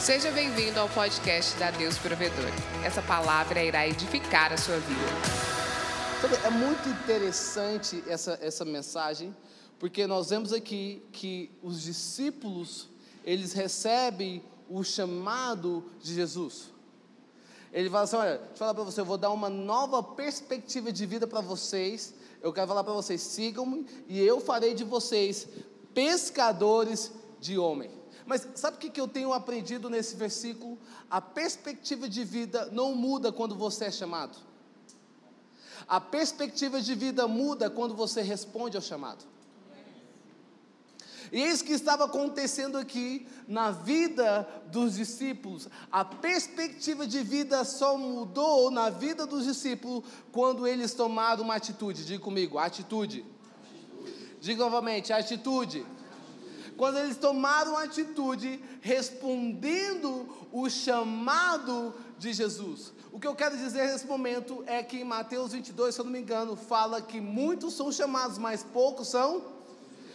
Seja bem-vindo ao podcast da Deus Provedor. Essa palavra irá edificar a sua vida. É muito interessante essa, essa mensagem, porque nós vemos aqui que os discípulos, eles recebem o chamado de Jesus. Ele fala assim: olha, deixa eu falar para você, eu vou dar uma nova perspectiva de vida para vocês. Eu quero falar para vocês: sigam-me e eu farei de vocês pescadores de homem. Mas sabe o que eu tenho aprendido nesse versículo? A perspectiva de vida não muda quando você é chamado. A perspectiva de vida muda quando você responde ao chamado. E eis que estava acontecendo aqui na vida dos discípulos. A perspectiva de vida só mudou na vida dos discípulos quando eles tomaram uma atitude. Diga comigo, atitude. atitude. Diga novamente, atitude quando eles tomaram atitude respondendo o chamado de Jesus. O que eu quero dizer nesse momento é que em Mateus 22, se eu não me engano, fala que muitos são chamados, mas poucos são.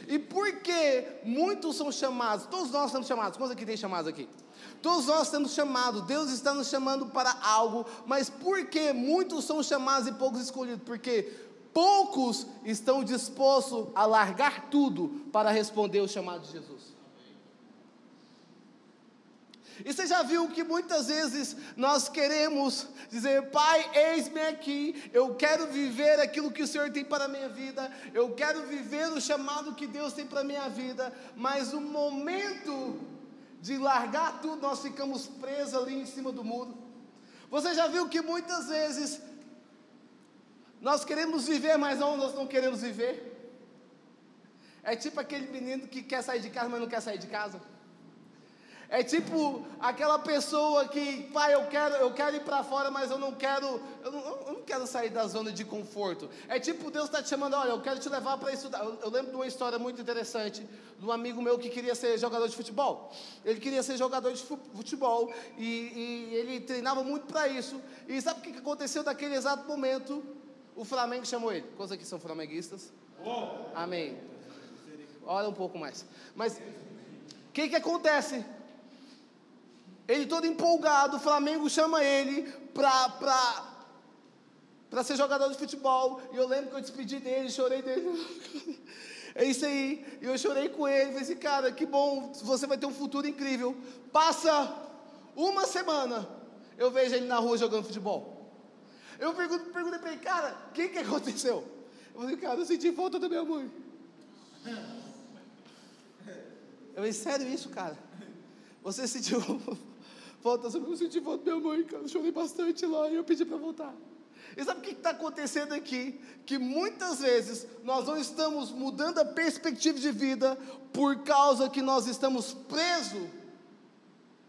E por que muitos são chamados? Todos nós somos chamados. Quantos aqui tem chamados aqui? Todos nós temos chamado, Deus está nos chamando para algo, mas por que muitos são chamados e poucos escolhidos? Porque poucos estão dispostos a largar tudo para responder o chamado de Jesus. E você já viu que muitas vezes nós queremos dizer, Pai, eis-me aqui, eu quero viver aquilo que o Senhor tem para a minha vida, eu quero viver o chamado que Deus tem para a minha vida, mas no momento de largar tudo, nós ficamos presos ali em cima do muro. Você já viu que muitas vezes nós queremos viver, mas não, nós não queremos viver. É tipo aquele menino que quer sair de casa, mas não quer sair de casa. É tipo aquela pessoa que, pai, eu quero, eu quero ir para fora, mas eu não quero, eu não, eu não, quero sair da zona de conforto. É tipo Deus está te chamando, olha, eu quero te levar para estudar. Eu, eu, lembro de uma história muito interessante de um amigo meu que queria ser jogador de futebol. Ele queria ser jogador de futebol e, e ele treinava muito para isso. E sabe o que aconteceu naquele exato momento? O Flamengo chamou ele. Quantos aqui são flamenguistas? Oh. Amém. Olha um pouco mais. Mas o que, que acontece? Ele todo empolgado, o Flamengo chama ele para para ser jogador de futebol. E eu lembro que eu despedi dele, chorei dele. É isso aí. E eu chorei com ele. Falei assim, cara, que bom, você vai ter um futuro incrível. Passa uma semana, eu vejo ele na rua jogando futebol. Eu pergunto, perguntei para ele, cara, o que, que aconteceu? Eu falei, cara, eu senti falta da minha mãe. Eu falei, sério isso, cara? Você sentiu falta? Eu senti falta da minha mãe, cara. Eu chorei bastante lá e eu pedi para voltar. E sabe o que está acontecendo aqui? Que muitas vezes nós não estamos mudando a perspectiva de vida por causa que nós estamos presos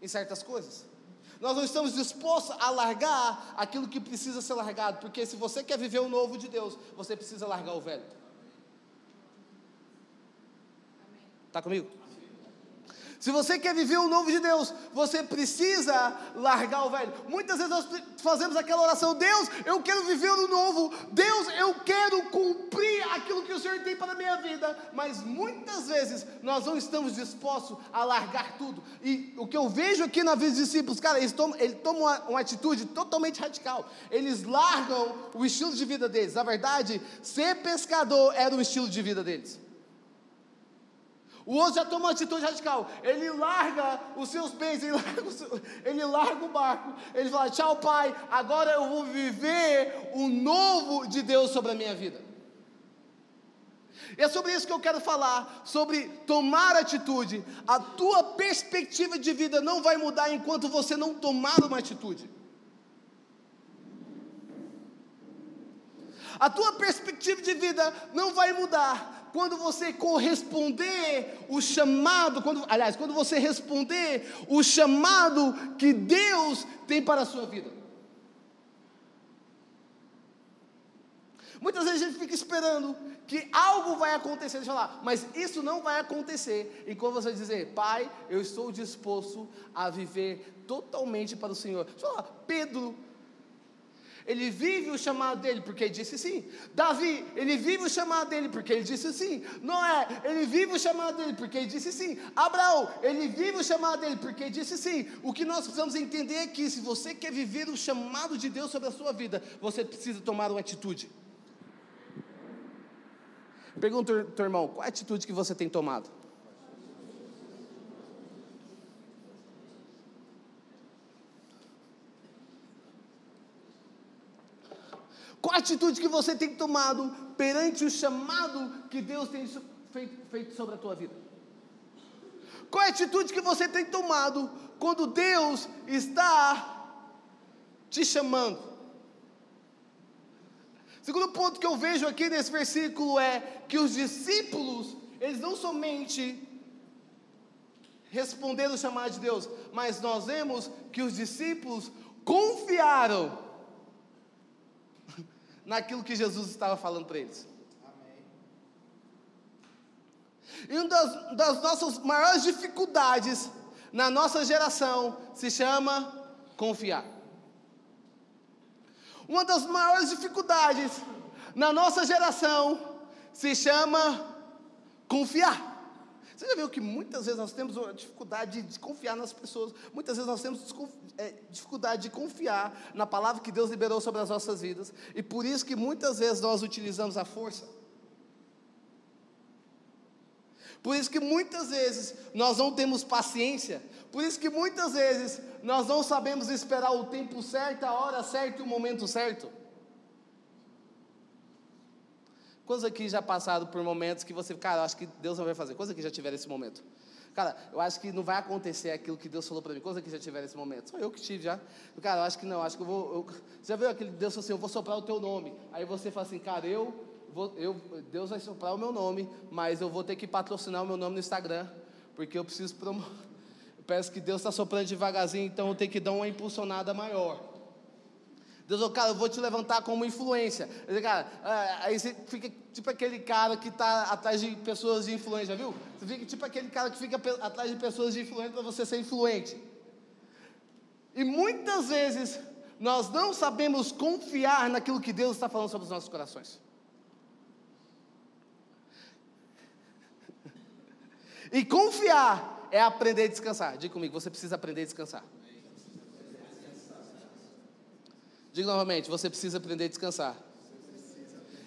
em certas coisas. Nós não estamos dispostos a largar aquilo que precisa ser largado, porque se você quer viver o novo de Deus, você precisa largar o velho. Está comigo? Se você quer viver o novo de Deus, você precisa largar o velho. Muitas vezes nós fazemos aquela oração: Deus, eu quero viver o novo. Deus, eu quero cumprir aquilo que o Senhor tem para a minha vida. Mas muitas vezes nós não estamos dispostos a largar tudo. E o que eu vejo aqui na vida dos discípulos, cara, eles tomam, eles tomam uma, uma atitude totalmente radical. Eles largam o estilo de vida deles. Na verdade, ser pescador era o estilo de vida deles. O outro já toma uma atitude radical. Ele larga os seus bens, ele larga o, seu, ele larga o barco. Ele fala: Tchau, pai, agora eu vou viver o novo de Deus sobre a minha vida. E é sobre isso que eu quero falar, sobre tomar atitude. A tua perspectiva de vida não vai mudar enquanto você não tomar uma atitude. A tua perspectiva de vida não vai mudar quando você corresponder o chamado, quando, aliás, quando você responder o chamado que Deus tem para a sua vida. Muitas vezes a gente fica esperando que algo vai acontecer, deixa eu falar, mas isso não vai acontecer. E quando você dizer, Pai, eu estou disposto a viver totalmente para o Senhor. Deixa eu falar, Pedro Ele vive o chamado dele porque ele disse sim. Davi, ele vive o chamado dele porque ele disse sim. Noé, ele vive o chamado dele porque ele disse sim. Abraão, ele vive o chamado dele porque ele disse sim. O que nós precisamos entender é que se você quer viver o chamado de Deus sobre a sua vida, você precisa tomar uma atitude. Pergunta teu irmão, qual é a atitude que você tem tomado? Atitude que você tem tomado perante o chamado que Deus tem feito, feito sobre a tua vida? Qual a atitude que você tem tomado quando Deus está te chamando? Segundo ponto que eu vejo aqui nesse versículo é que os discípulos, eles não somente responderam o chamado de Deus, mas nós vemos que os discípulos confiaram naquilo que Jesus estava falando para eles. E uma das, das nossas maiores dificuldades na nossa geração se chama confiar. Uma das maiores dificuldades na nossa geração se chama confiar. Você já viu que muitas vezes nós temos dificuldade de confiar nas pessoas, muitas vezes nós temos é, dificuldade de confiar na palavra que Deus liberou sobre as nossas vidas, e por isso que muitas vezes nós utilizamos a força. Por isso que muitas vezes nós não temos paciência, por isso que muitas vezes nós não sabemos esperar o tempo certo, a hora certa e o momento certo. Quantos aqui já passaram por momentos que você, cara, eu acho que Deus não vai fazer? Quantos aqui já tiveram esse momento? Cara, eu acho que não vai acontecer aquilo que Deus falou para mim. Quantos aqui já tiveram esse momento? Só eu que tive já. Cara, eu acho que não, acho que eu vou. Eu, já viu aquele Deus falou assim: eu vou soprar o teu nome. Aí você fala assim, cara, eu, vou, eu, Deus vai soprar o meu nome, mas eu vou ter que patrocinar o meu nome no Instagram, porque eu preciso promover. Peço que Deus está soprando devagarzinho, então eu tenho que dar uma impulsionada maior. Deus falou, cara, eu vou te levantar como influência. Cara, é, aí você fica tipo aquele cara que está atrás de pessoas de influência, viu? Você fica tipo aquele cara que fica atrás de pessoas de influência para você ser influente. E muitas vezes nós não sabemos confiar naquilo que Deus está falando sobre os nossos corações. E confiar é aprender a descansar. Diga comigo, você precisa aprender a descansar. Diga novamente, você precisa aprender a descansar.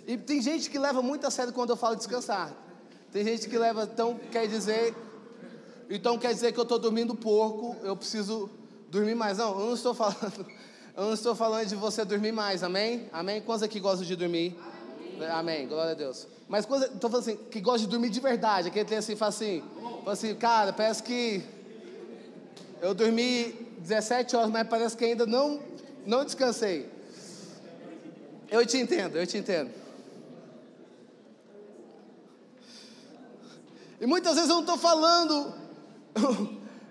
E tem gente que leva muito a sério quando eu falo descansar. Tem gente que leva, então quer dizer, então quer dizer que eu estou dormindo pouco, eu preciso dormir mais. Não, eu não estou falando, eu não estou falando de você dormir mais, amém? Amém? Quantos aqui gostam de dormir? Amém, amém glória a Deus. Mas estou falando assim, que gosta de dormir de verdade, aquele tem assim, fala assim, fala assim, cara, parece que eu dormi 17 horas, mas parece que ainda não não descansei. Eu te entendo, eu te entendo. E muitas vezes eu não estou falando,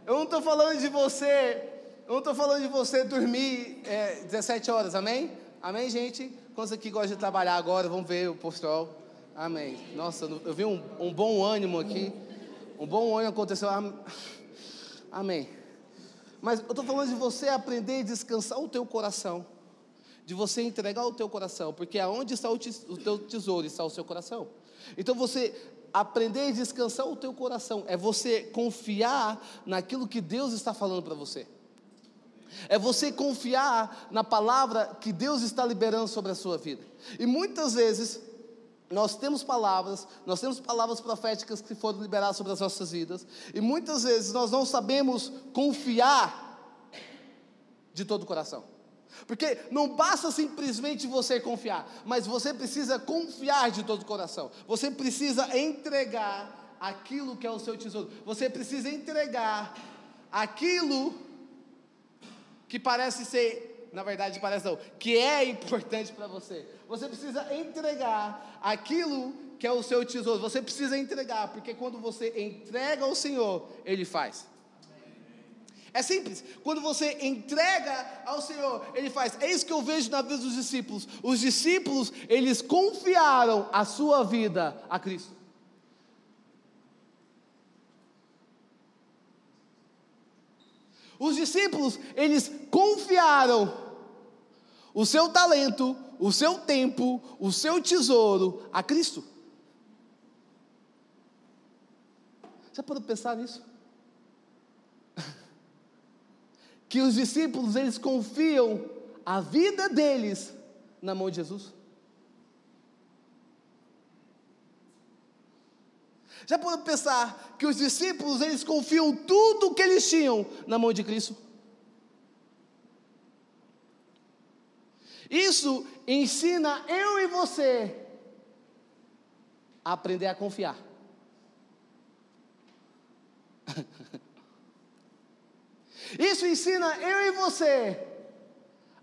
eu não estou falando de você, eu não estou falando de você dormir é, 17 horas, amém? Amém, gente? Quantos aqui gostam de trabalhar agora? Vamos ver o postal. Amém. Nossa, eu vi um, um bom ânimo aqui. Um bom ânimo aconteceu. Amém. Mas eu estou falando de você aprender a descansar o teu coração. De você entregar o teu coração. Porque aonde está o, teu tesouro, está o seu coração. Então você aprender a descansar o teu coração é você confiar naquilo que Deus está falando para você. É você confiar na palavra que Deus está liberando sobre a sua vida. E muitas vezes nós temos palavras, nós temos palavras proféticas que foram liberadas sobre as nossas vidas, e muitas vezes nós não sabemos confiar de todo o coração. Porque não basta simplesmente você confiar, mas você precisa confiar de todo o coração. Você precisa entregar aquilo que é o seu tesouro. Você precisa entregar aquilo que parece ser, na verdade parece não, que é importante para você. Você precisa entregar aquilo que é o seu tesouro. Você precisa entregar, porque quando você entrega ao Senhor, Ele faz. É simples. Quando você entrega ao Senhor, Ele faz. É isso que eu vejo na vida dos discípulos. Os discípulos, eles confiaram a sua vida a Cristo. Os discípulos, eles confiaram o seu talento, o seu tempo, o seu tesouro a Cristo. Já pode pensar nisso? Que os discípulos eles confiam a vida deles na mão de Jesus. Já pode pensar que os discípulos eles confiam tudo o que eles tinham na mão de Cristo? Isso ensina eu e você a aprender a confiar. Isso ensina eu e você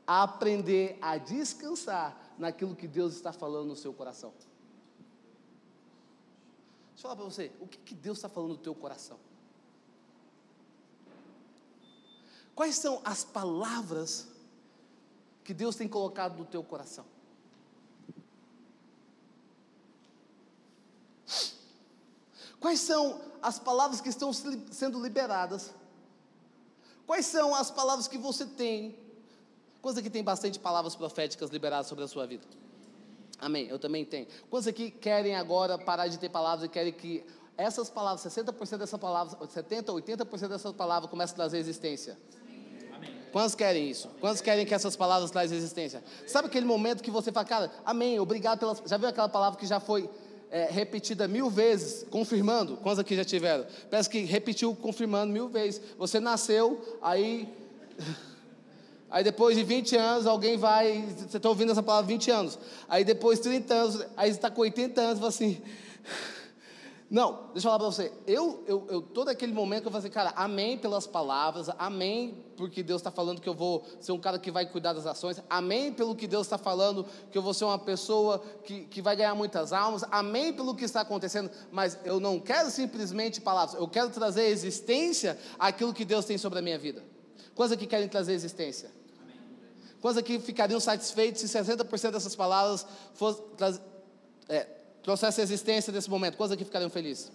a aprender a descansar naquilo que Deus está falando no seu coração. Deixa eu falar para você, o que, que Deus está falando no teu coração? Quais são as palavras que Deus tem colocado no teu coração? Quais são as palavras que estão sendo liberadas? Quais são as palavras que você tem? Quantos aqui tem bastante palavras proféticas liberadas sobre a sua vida? Amém, eu também tenho. Quantos aqui querem agora parar de ter palavras e querem que essas palavras, 60% dessas palavras, 70%, 80% dessas palavras comecem a trazer existência? Quantos querem isso? Quantos querem que essas palavras trazem existência? Sabe aquele momento que você fala, cara, amém, obrigado pelas. Já viu aquela palavra que já foi é, repetida mil vezes, confirmando? Quantos aqui já tiveram? Parece que repetiu confirmando mil vezes. Você nasceu, aí. Aí depois de 20 anos, alguém vai. Você está ouvindo essa palavra 20 anos. Aí depois de 30 anos, aí você está com 80 anos fala assim. Não, deixa eu falar para você. Eu, eu, eu, todo aquele momento que eu falei assim, cara, amém pelas palavras, amém porque Deus está falando que eu vou ser um cara que vai cuidar das ações, amém pelo que Deus está falando que eu vou ser uma pessoa que, que vai ganhar muitas almas, amém pelo que está acontecendo, mas eu não quero simplesmente palavras, eu quero trazer existência àquilo que Deus tem sobre a minha vida. Quantos aqui querem trazer existência? Quantos aqui ficariam satisfeitos se 60% dessas palavras. É, trouxesse a existência desse momento, quantos aqui ficariam felizes?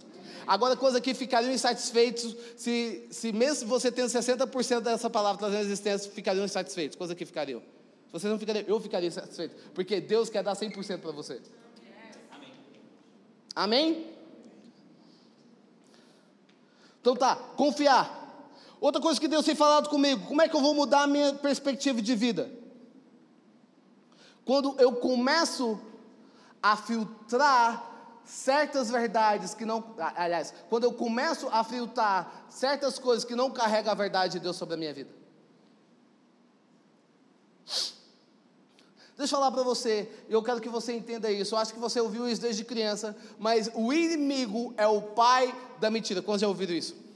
Agora, quantos aqui ficariam insatisfeitos se, se mesmo você tendo 60% dessa palavra trazendo existência, ficariam insatisfeitos? Quantos aqui ficariam? Vocês não ficariam, eu ficaria insatisfeito, porque Deus quer dar 100% para você. Amém? Então tá, confiar. Outra coisa que Deus tem falado comigo, como é que eu vou mudar a minha perspectiva de vida? Quando eu começo a filtrar certas verdades que não. Aliás, quando eu começo a filtrar certas coisas que não carregam a verdade de Deus sobre a minha vida. Deixa eu falar para você, eu quero que você entenda isso. Eu acho que você ouviu isso desde criança, mas o inimigo é o pai da mentira. Quantos já ouviram isso?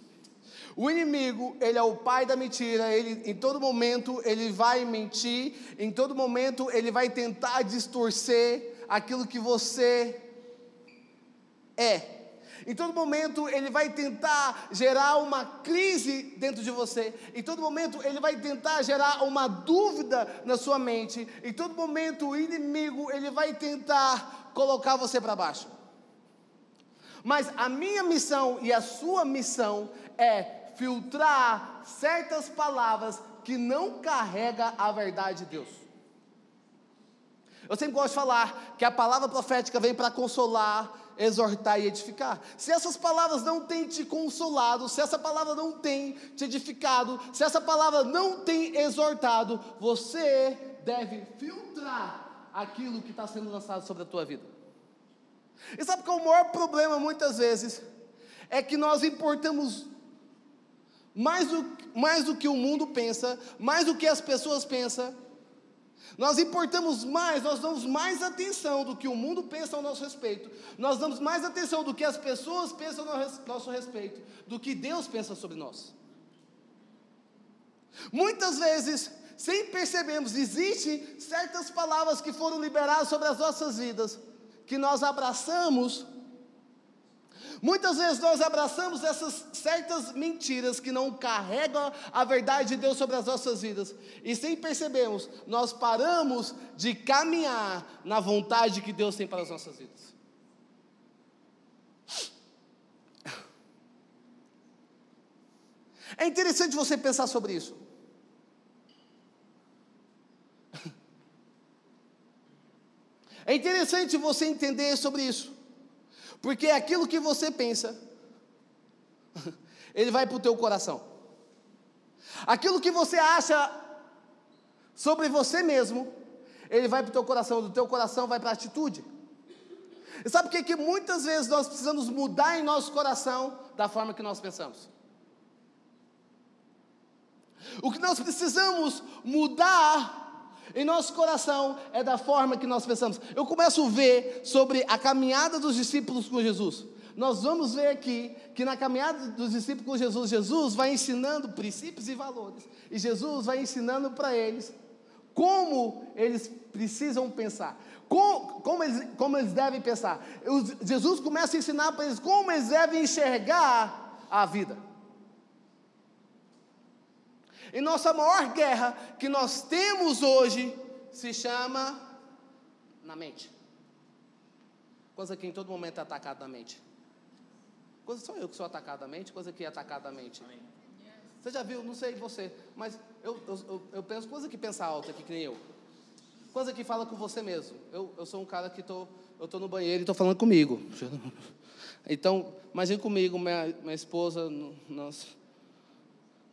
O inimigo, ele é o pai da mentira, ele em todo momento ele vai mentir, em todo momento ele vai tentar distorcer aquilo que você é. Em todo momento ele vai tentar gerar uma crise dentro de você. Em todo momento ele vai tentar gerar uma dúvida na sua mente. Em todo momento o inimigo ele vai tentar colocar você para baixo. Mas a minha missão e a sua missão é filtrar certas palavras que não carrega a verdade de Deus. Eu sempre gosto de falar que a palavra profética vem para consolar, exortar e edificar. Se essas palavras não têm te consolado, se essa palavra não tem te edificado, se essa palavra não tem exortado, você deve filtrar aquilo que está sendo lançado sobre a tua vida. E sabe qual é o maior problema muitas vezes? É que nós importamos mais do, mais do que o mundo pensa, mais do que as pessoas pensam, nós importamos mais, nós damos mais atenção do que o mundo pensa ao nosso respeito. Nós damos mais atenção do que as pessoas pensam ao nosso respeito, do que Deus pensa sobre nós. Muitas vezes, sem percebermos, existem certas palavras que foram liberadas sobre as nossas vidas, que nós abraçamos Muitas vezes nós abraçamos essas certas mentiras que não carregam a verdade de Deus sobre as nossas vidas, e sem percebermos, nós paramos de caminhar na vontade que Deus tem para as nossas vidas. É interessante você pensar sobre isso. interessante você entender sobre isso, porque aquilo que você pensa, ele vai para o teu coração. Aquilo que você acha sobre você mesmo, ele vai para o teu coração, do teu coração vai para a atitude. E sabe por que, que muitas vezes nós precisamos mudar em nosso coração da forma que nós pensamos? O que nós precisamos mudar em nosso coração é da forma que nós pensamos. Eu começo a ver sobre a caminhada dos discípulos com Jesus. Nós vamos ver aqui que na caminhada dos discípulos com Jesus, Jesus vai ensinando princípios e valores. E Jesus vai ensinando para eles como eles precisam pensar. Como, como, eles, como eles devem pensar. Jesus começa a ensinar para eles como eles devem enxergar a vida. E nossa maior guerra que nós temos hoje se chama na mente. Coisa que em todo momento é atacada na mente. Coisa só eu que sou atacado na mente, coisa que é atacada na mente. Você já viu, não sei você, mas eu, eu, eu, penso, coisa que pensa alto aqui, que nem eu. Coisa que fala com você mesmo. Eu, eu sou um cara que tô, eu estou no banheiro e estou falando comigo. Então, imagine comigo, minha, minha esposa, nós,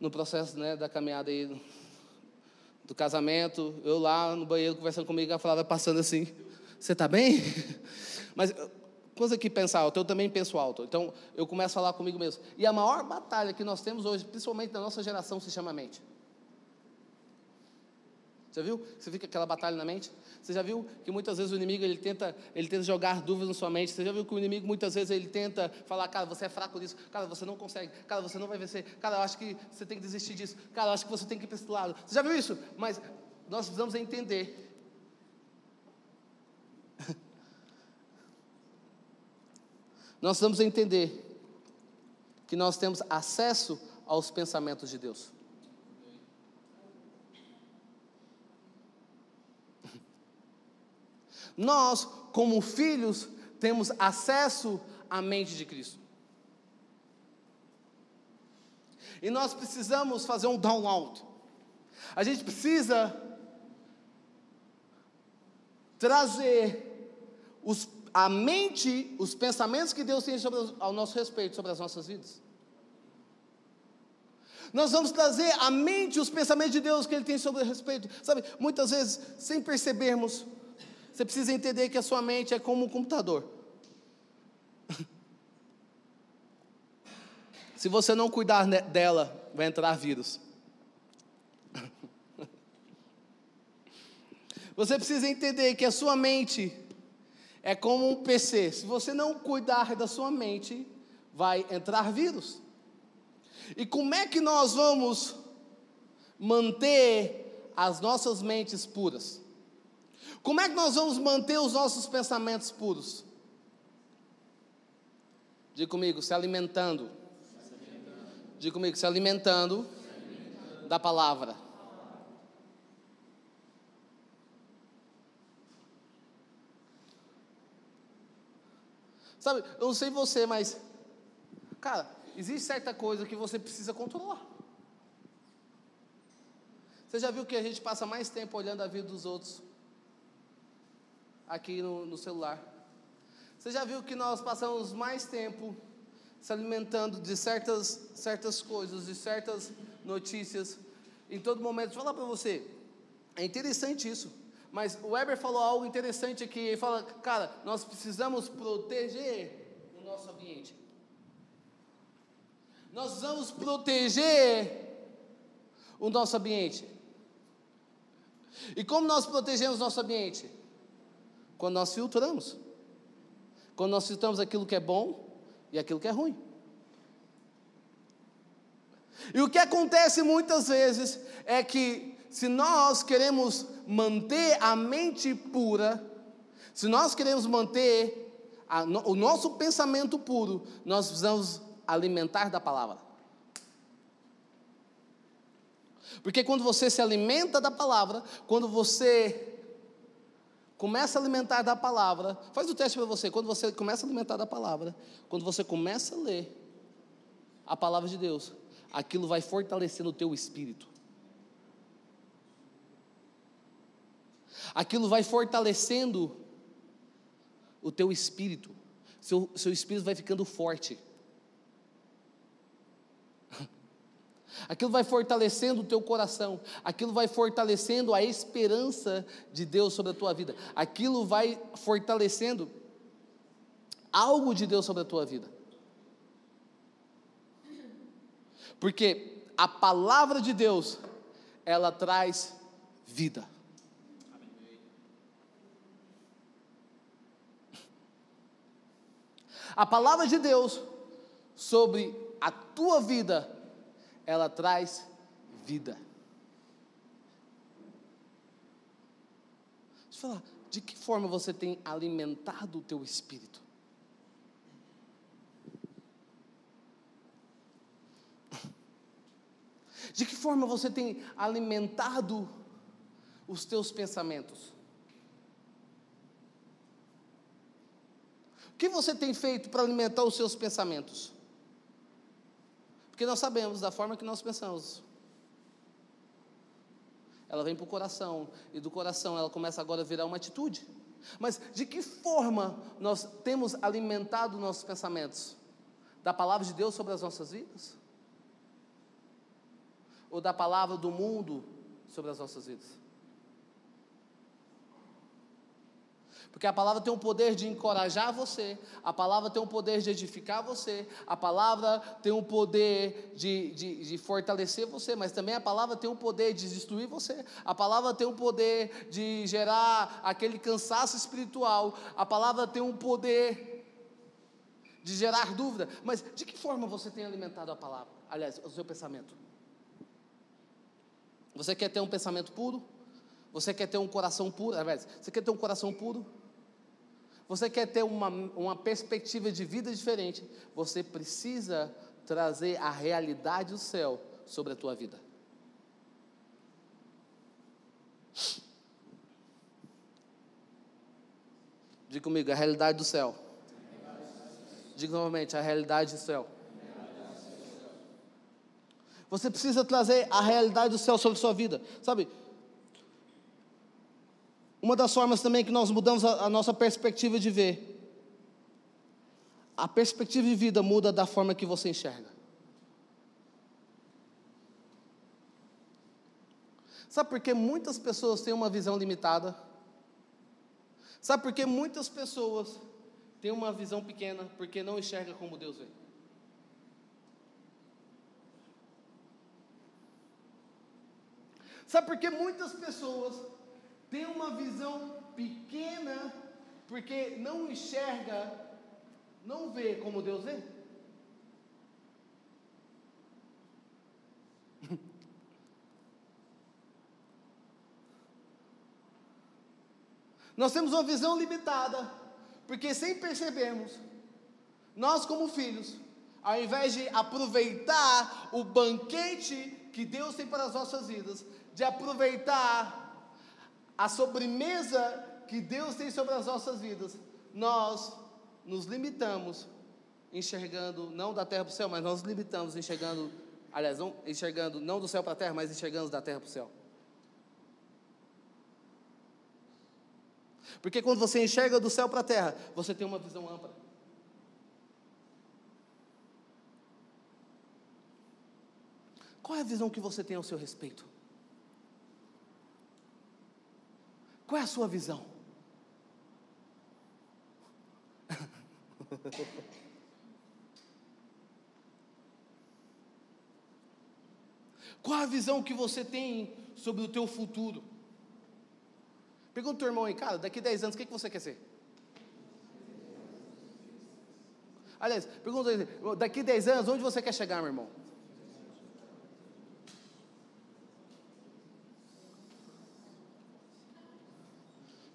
no processo né, da caminhada aí do, casamento, eu lá no banheiro conversando comigo, ela falava passando assim, você está bem? Mas coisa que pensa alto, eu também penso alto. Então eu começo a falar comigo mesmo. E a maior batalha que nós temos hoje, principalmente na nossa geração, se chama mente. Você viu? Você fica aquela batalha na mente? Você já viu que muitas vezes o inimigo ele tenta, ele tenta jogar dúvidas na sua mente? Você já viu que o inimigo muitas vezes ele tenta falar, cara, você é fraco nisso, cara, você não consegue, cara, você não vai vencer, cara, eu acho que você tem que desistir disso, cara, eu acho que você tem que ir para esse lado. Você já viu isso? Mas nós precisamos entender. nós precisamos entender que nós temos acesso aos pensamentos de Deus. Nós, como filhos, temos acesso à mente de Cristo. E nós precisamos fazer um download. A gente precisa trazer os, a mente, os pensamentos que Deus tem sobre, ao nosso respeito, sobre as nossas vidas. Nós vamos trazer a mente, os pensamentos de Deus que Ele tem sobre o respeito. Sabe, muitas vezes, sem percebermos, você precisa entender que a sua mente é como um computador. Se você não cuidar dela, vai entrar vírus. Você precisa entender que a sua mente é como um PC. Se você não cuidar da sua mente, vai entrar vírus. E como é que nós vamos manter as nossas mentes puras? Como é que nós vamos manter os nossos pensamentos puros? Diga comigo, se alimentando. Diga comigo, se alimentando da palavra. Sabe, eu não sei você, mas, cara, existe certa coisa que você precisa controlar. Você já viu que a gente passa mais tempo olhando a vida dos outros aqui no, no celular. Você já viu que nós passamos mais tempo se alimentando de certas, certas coisas, de certas notícias, em todo momento. Deixa eu falar para você, é interessante isso. Mas o Weber falou algo interessante aqui. Ele fala, cara, nós precisamos proteger o nosso ambiente. Nós precisamos proteger o nosso ambiente. E como nós protegemos o nosso ambiente? Quando nós filtramos. Quando nós filtramos aquilo que é bom e aquilo que é ruim. E o que acontece muitas vezes é que, se nós queremos manter a mente pura, se nós queremos manter a, o nosso pensamento puro, nós precisamos alimentar da palavra. Porque quando você se alimenta da palavra, quando você começa a alimentar da palavra, faz o teste para você, quando você começa a alimentar da palavra, quando você começa a ler a palavra de Deus, aquilo vai fortalecendo o teu espírito. Aquilo vai fortalecendo o teu espírito, seu, seu espírito vai ficando forte. Aquilo vai fortalecendo o teu coração, aquilo vai fortalecendo a esperança de Deus sobre a tua vida, aquilo vai fortalecendo algo de Deus sobre a tua vida. Porque a palavra de Deus, ela traz vida. A palavra de Deus sobre a tua vida, ela traz vida. Deixa eu falar, de que forma você tem alimentado o teu espírito? De que forma você tem alimentado os teus pensamentos? O que você tem feito para alimentar os seus pensamentos? Porque nós sabemos da forma que nós pensamos. Ela vem para o coração, e do coração ela começa agora a virar uma atitude. Mas de que forma nós temos alimentado nossos pensamentos? Da palavra de Deus sobre as nossas vidas? Ou da palavra do mundo sobre as nossas vidas? Porque a palavra tem o poder de encorajar você, a palavra tem o poder de edificar você, a palavra tem o poder de, de, de, fortalecer você, mas também a palavra tem o poder de destruir você, a palavra tem o poder de gerar aquele cansaço espiritual, a palavra tem o poder de gerar dúvida. Mas de que forma você tem alimentado a palavra? Aliás, o seu pensamento. Você quer ter um pensamento puro? Você quer ter um coração puro? Aliás, você quer ter um coração puro? Você quer ter uma, uma perspectiva de vida diferente? Você precisa trazer a realidade do céu sobre a tua vida. Diga comigo, a realidade do céu. Diga novamente, a realidade do céu. Você precisa trazer a realidade do céu sobre a sua vida. Sabe, uma das formas também que nós mudamos a, a nossa perspectiva de ver. A perspectiva de vida muda da forma que você enxerga. Sabe por que muitas pessoas têm uma visão limitada? Sabe por que muitas pessoas têm uma visão pequena? Porque não enxerga como Deus vê. Sabe por que muitas pessoas tem uma visão pequena, porque não enxerga, não vê como Deus vê. Nós temos uma visão limitada, porque sem percebermos, nós como filhos, ao invés de aproveitar o banquete que Deus tem para as nossas vidas, de aproveitar a sobremesa que Deus tem sobre as nossas vidas, nós nos limitamos enxergando não da terra para o céu, mas nós nos limitamos enxergando, aliás, não, enxergando não do céu para a terra, mas enxergando da terra para o céu. Porque quando você enxerga do céu para a terra, você tem uma visão ampla. Qual é a visão que você tem ao seu respeito? Qual é a sua visão? Qual a visão que você tem sobre o teu futuro? Pergunta o teu irmão aí, cara, daqui a 10 anos, o que, que você quer ser? Aliás, pergunta daqui a 10 anos, onde você quer chegar, meu irmão?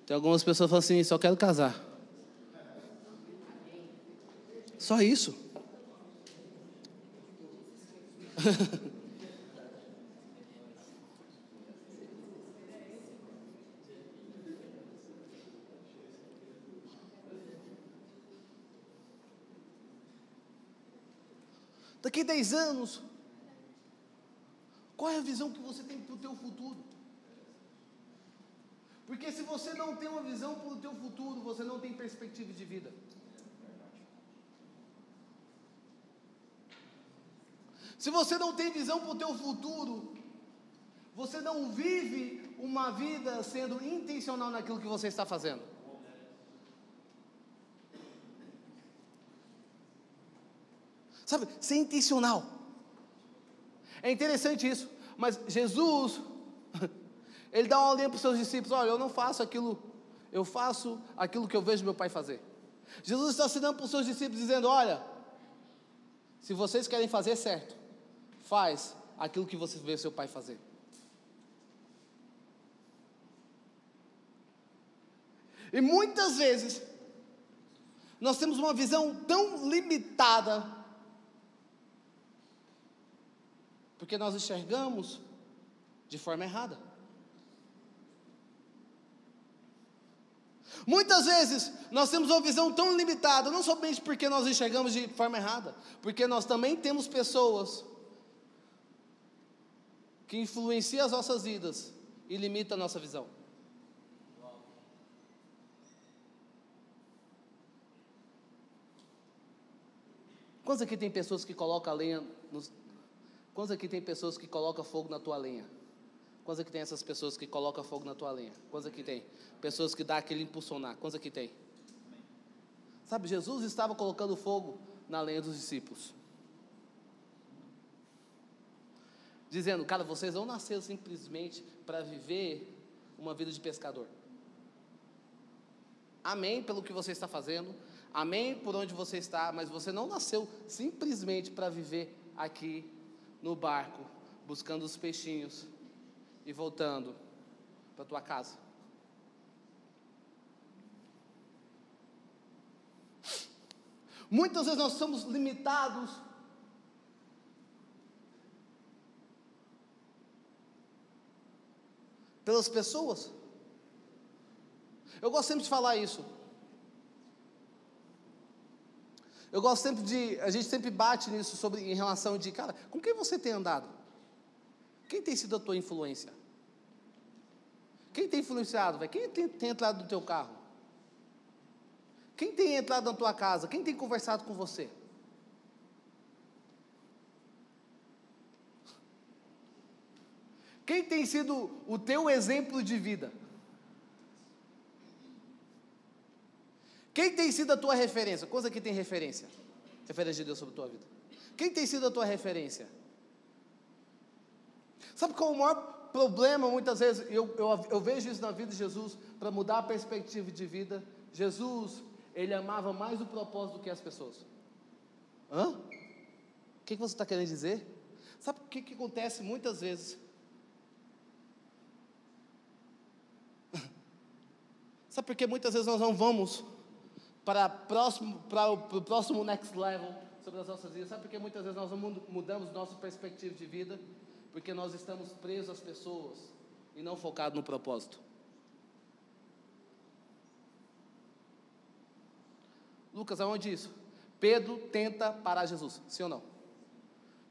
Tem algumas pessoas que falam assim: só quero casar. Só isso. Daqui a 10 anos, qual é a visão que você tem para o teu futuro? Porque se você não tem uma visão para o teu futuro, você não tem perspectiva de vida. Se você não tem visão para o teu futuro, você não vive uma vida sendo intencional naquilo que você está fazendo. Sabe, ser intencional. É interessante isso, mas Jesus, ele dá uma ordem para os seus discípulos: olha, eu não faço aquilo, eu faço aquilo que eu vejo meu pai fazer. Jesus está ensinando para os seus discípulos, dizendo: olha, se vocês querem fazer certo, faz aquilo que você vê seu pai fazer. E muitas vezes, nós temos uma visão tão limitada, porque nós enxergamos de forma errada. Muitas vezes nós temos uma visão tão limitada, não somente porque nós enxergamos de forma errada, porque nós também temos pessoas que influencia as nossas vidas e limita a nossa visão. Quantos aqui tem pessoas que colocam lenha nos... Quantos aqui tem pessoas que colocam fogo na tua lenha? Quantos aqui tem essas pessoas que colocam fogo na tua lenha? Quantos aqui tem? Pessoas que dá aquele impulsionar. Quantos aqui tem? Sabe, Jesus estava colocando fogo na lenha dos discípulos. dizendo: Cara, vocês não nasceram simplesmente para viver uma vida de pescador. Amém pelo que você está fazendo, amém por onde você está, mas você não nasceu simplesmente para viver aqui no barco, buscando os peixinhos e voltando para tua casa. Muitas vezes nós somos limitados pelas pessoas. Eu gosto sempre de falar isso. Eu gosto sempre de, a gente sempre bate nisso sobre em relação de, cara, com quem você tem andado? Quem tem sido a tua influência? Quem tem influenciado, velho? Quem tem, tem entrado no teu carro? Quem tem entrado na tua casa? Quem tem conversado com você? Quem tem sido o teu exemplo de vida? Quem tem sido a tua referência? Coisa que tem referência. Referência de Deus sobre a tua vida. Quem tem sido a tua referência? Sabe qual é o maior problema, muitas vezes, eu, eu, eu vejo isso na vida de Jesus, para mudar a perspectiva de vida. Jesus, ele amava mais o propósito do que as pessoas. Hã? O que, que você está querendo dizer? Sabe o que, que acontece muitas vezes? Sabe por que muitas vezes nós não vamos para, próximo, para o próximo next level sobre as nossas vidas? Sabe por que muitas vezes nós não mudamos nossa perspectiva de vida? Porque nós estamos presos às pessoas e não focados no propósito. Lucas, aonde isso? Pedro tenta parar Jesus, sim ou não?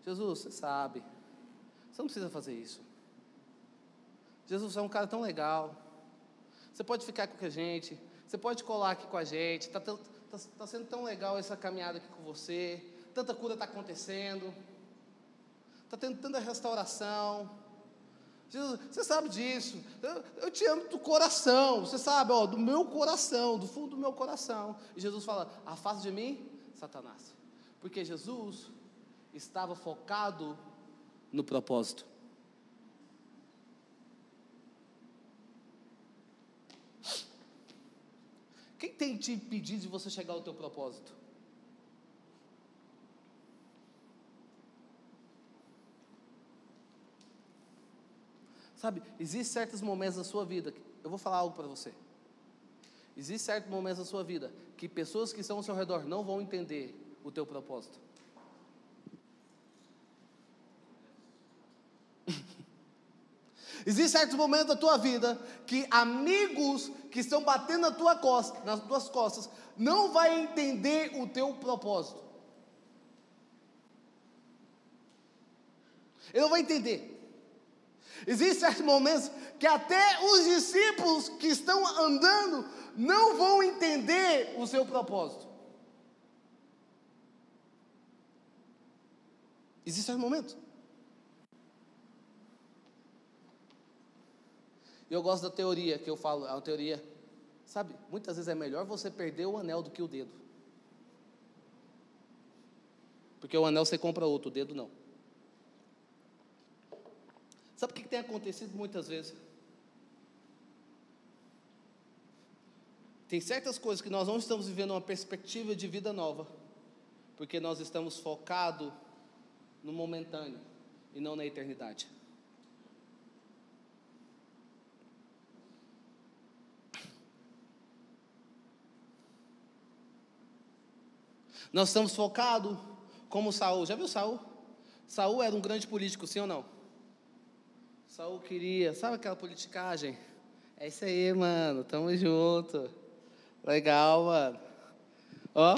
Jesus, você sabe, você não precisa fazer isso. Jesus é um cara tão legal, você pode ficar com a gente, você pode colar aqui com a gente. Está tá, tá sendo tão legal essa caminhada aqui com você. Tanta cura está acontecendo. Está tendo tanta restauração. Jesus, você sabe disso. Eu, eu, te amo do coração. Você sabe, ó, do meu coração, do fundo do meu coração. E Jesus fala: afasta de mim, Satanás. Porque Jesus estava focado no propósito. Quem tem te impedido de você chegar ao teu propósito? Sabe, existem certos momentos da sua vida, eu vou falar algo para você. Existem certos momentos da sua vida que pessoas que estão ao seu redor não vão entender o teu propósito. Existem certos momentos da tua vida que amigos que estão batendo na tua costa, nas tuas costas não vai entender o teu propósito. Ele não vai entender. Existem certos momentos que até os discípulos que estão andando não vão entender o seu propósito. Existem certos momentos. Eu gosto da teoria que eu falo, é uma teoria, sabe, muitas vezes é melhor você perder o anel do que o dedo. Porque o anel você compra outro, o dedo não. Sabe o que tem acontecido muitas vezes? Tem certas coisas que nós não estamos vivendo uma perspectiva de vida nova, porque nós estamos focados no momentâneo e não na eternidade. Nós estamos focados como Saul. Já viu Saul? Saul era um grande político, sim ou não? Saul queria, sabe aquela politicagem? É isso aí, mano. Tamo junto. Legal, mano. Ó.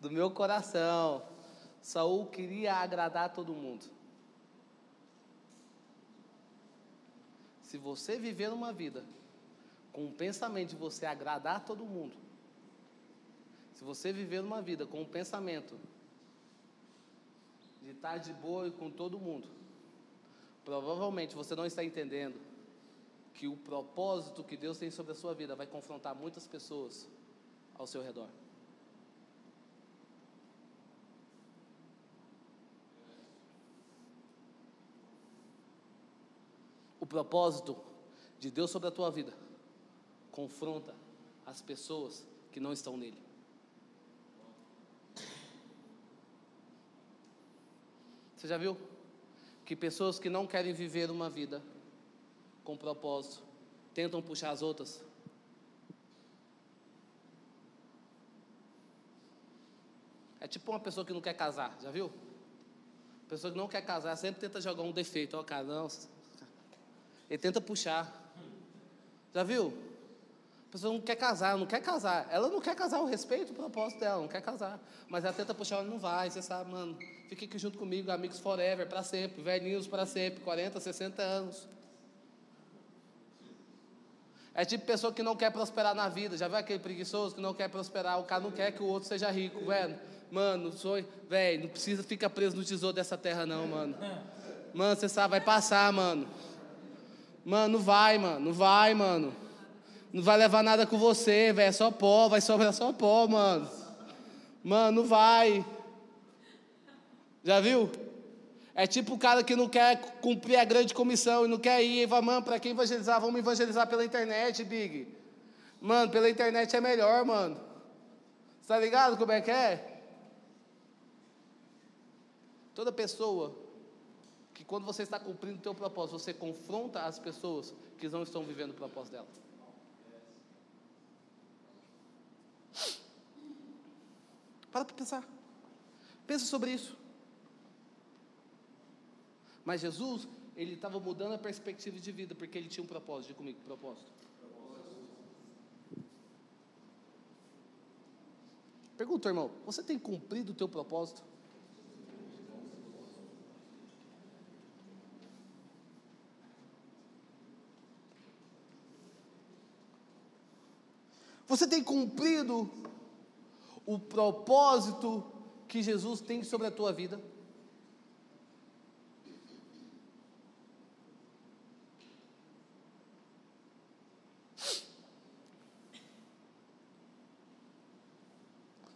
Do meu coração. Saul queria agradar todo mundo. Se você viver uma vida com o pensamento de você agradar todo mundo, se você viver uma vida com o pensamento de estar de boa com todo mundo, provavelmente você não está entendendo que o propósito que Deus tem sobre a sua vida vai confrontar muitas pessoas ao seu redor. O propósito de Deus sobre a tua vida confronta as pessoas que não estão nele. Você já viu que pessoas que não querem viver uma vida com propósito tentam puxar as outras? É tipo uma pessoa que não quer casar, já viu? Pessoa que não quer casar sempre tenta jogar um defeito. Ó, oh, cara, não. Ele tenta puxar. Já viu? Pessoa não quer casar, não quer casar. Ela não quer casar, o respeito o propósito dela, não quer casar. Mas ela tenta puxar, ela não vai, você sabe, mano. Fique aqui junto comigo, amigos forever, para sempre, velhinhos para sempre, 40, 60 anos. É tipo pessoa que não quer prosperar na vida. Já viu aquele preguiçoso que não quer prosperar? O cara não quer que o outro seja rico, velho. Mano, sonho, velho, não precisa ficar preso no tesouro dessa terra, não, mano. Mano, você sabe, vai passar, mano. Mano, não vai, mano, não vai, mano. Não vai levar nada com você, velho. É só pó, vai sobrar só pó, mano. Mano, não vai. Já viu? É tipo o cara que não quer cumprir a grande comissão e não quer ir. E fala, mano, para quem evangelizar? Vamos evangelizar pela internet, Big. Mano, pela internet é melhor, mano. Você tá ligado como é que é? Toda pessoa que quando você está cumprindo o teu propósito, você confronta as pessoas que não estão vivendo o propósito dela. Para para pensar. Pensa sobre isso. Mas Jesus, ele estava mudando a perspectiva de vida, porque ele tinha um propósito. Diga comigo, propósito. Pergunta, irmão, você tem cumprido o teu propósito? Você tem cumprido o propósito que Jesus tem sobre a tua vida?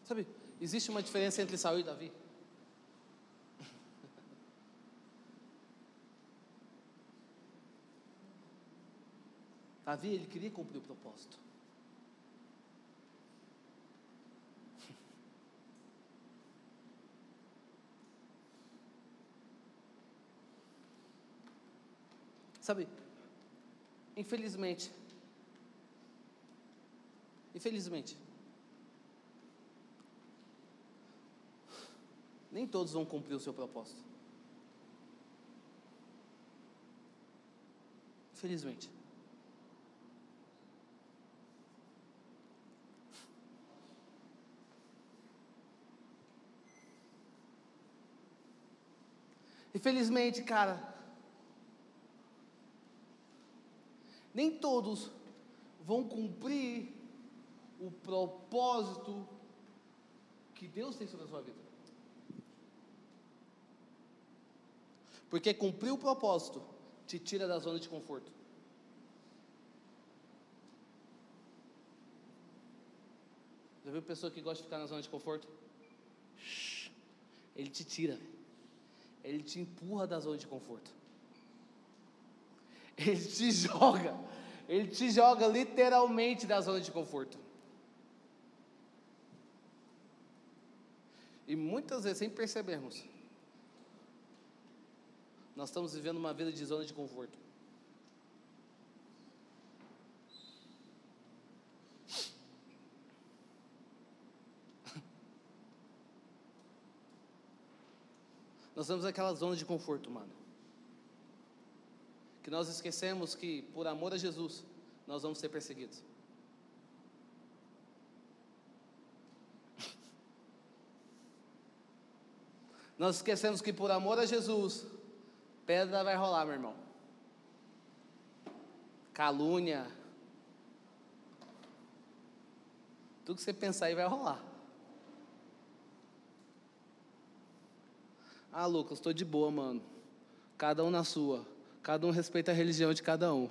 Sabe, existe uma diferença entre Saul e Davi. Davi, ele queria cumprir o propósito. Sabe, infelizmente, infelizmente, nem todos vão cumprir o seu propósito. Infelizmente. Infelizmente, cara, nem todos vão cumprir o propósito que Deus tem sobre a sua vida. Porque cumprir o propósito te tira da zona de conforto. Já viu pessoa que gosta de ficar na zona de conforto? Ele te tira, ele te empurra da zona de conforto. Ele te joga, ele te joga literalmente da zona de conforto. E muitas vezes, sem percebermos, nós estamos vivendo uma vida de zona de conforto. Nós estamos naquela zona de conforto, mano. Que nós esquecemos que, por amor a Jesus, nós vamos ser perseguidos. Nós esquecemos que, por amor a Jesus, Pedra vai rolar, meu irmão. Calúnia. Tudo que você pensar aí vai rolar. Ah, Lucas, estou de boa, mano. Cada um na sua. Cada um respeita a religião de cada um.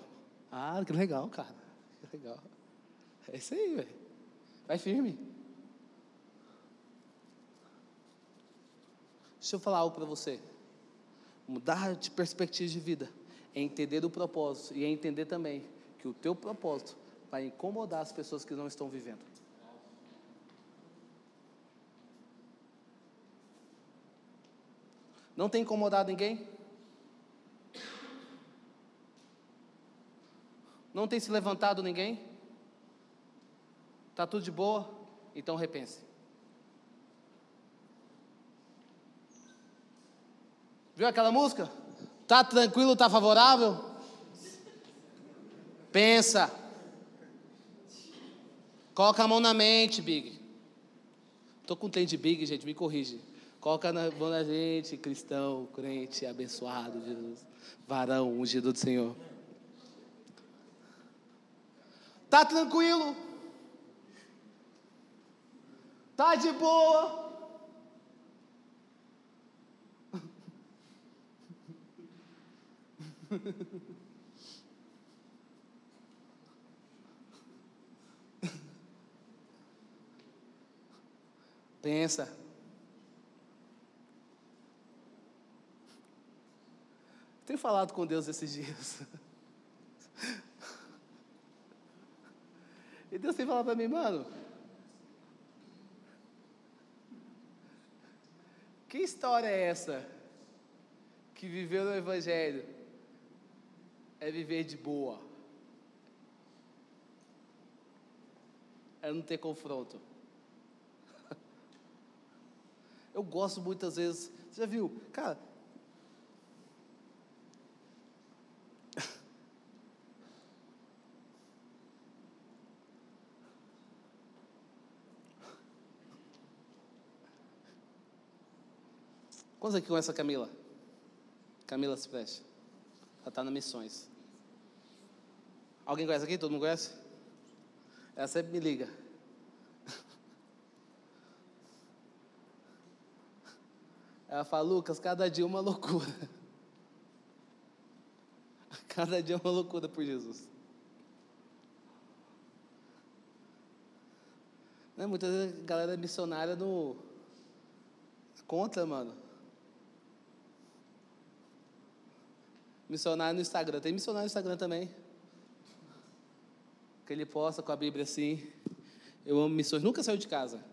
Ah, que legal, cara. Que legal. É isso aí, velho. Vai firme. Deixa eu falar algo para você. Mudar de perspectiva de vida é entender o propósito e é entender também que o teu propósito vai incomodar as pessoas que não estão vivendo. Não tem incomodado ninguém? Não tem se levantado ninguém? Está tudo de boa? Então repense. Viu aquela música? Tá tranquilo, tá favorável? Pensa. Coloca a mão na mente, Big. Tô com tempo de Big, gente, me corrige. Coloca na mão na gente, cristão, crente, abençoado, Jesus. Varão, ungido do Senhor. Tá tranquilo? Tá de boa? Pensa. Tenho falado com Deus esses dias. E Deus tem falado para mim, mano. Que história é essa que viveu no Evangelho é viver de boa. É não ter confronto. Eu gosto muitas vezes. Você já viu? Cara. Quantos aqui conhecem a Camila? Camila se preste. Ela está na missões. Alguém conhece aqui? Todo mundo conhece? Ela sempre me liga. Ela fala, Lucas, cada dia é uma loucura. Cada dia é uma loucura por Jesus. Né? Muitas vezes a galera missionária no. Contra, mano. Missionário no Instagram. Tem missionário no Instagram também. Que ele posta com a Bíblia assim. Eu amo missões. Nunca saiu de casa.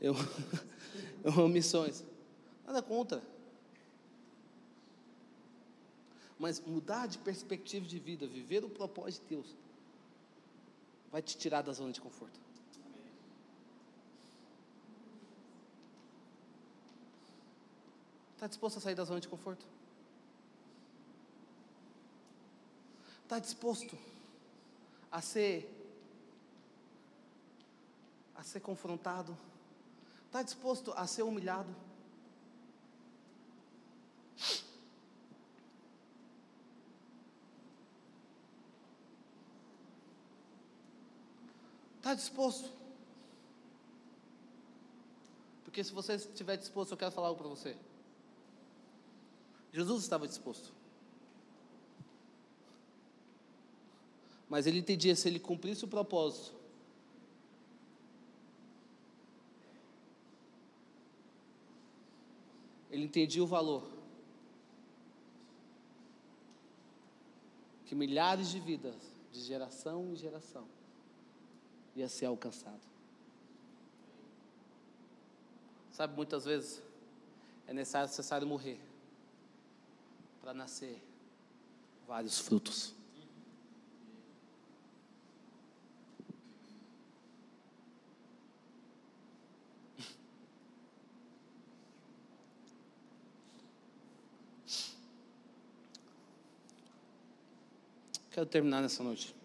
Eu, eu amo missões. Nada contra. Mas mudar de perspectiva de vida, viver o propósito de Deus, vai te tirar da zona de conforto. Está disposto a sair da zona de conforto? está disposto a ser a ser confrontado? Está disposto a ser humilhado? Está disposto? Porque se você estiver disposto, eu quero falar algo para você. Jesus estava disposto. Mas ele entendia se ele cumprisse o propósito. Ele entendia o valor. Que milhares de vidas, de geração em geração, ia ser alcançado. Sabe, muitas vezes é necessário morrer para nascer vários frutos. Quero terminar nessa noite.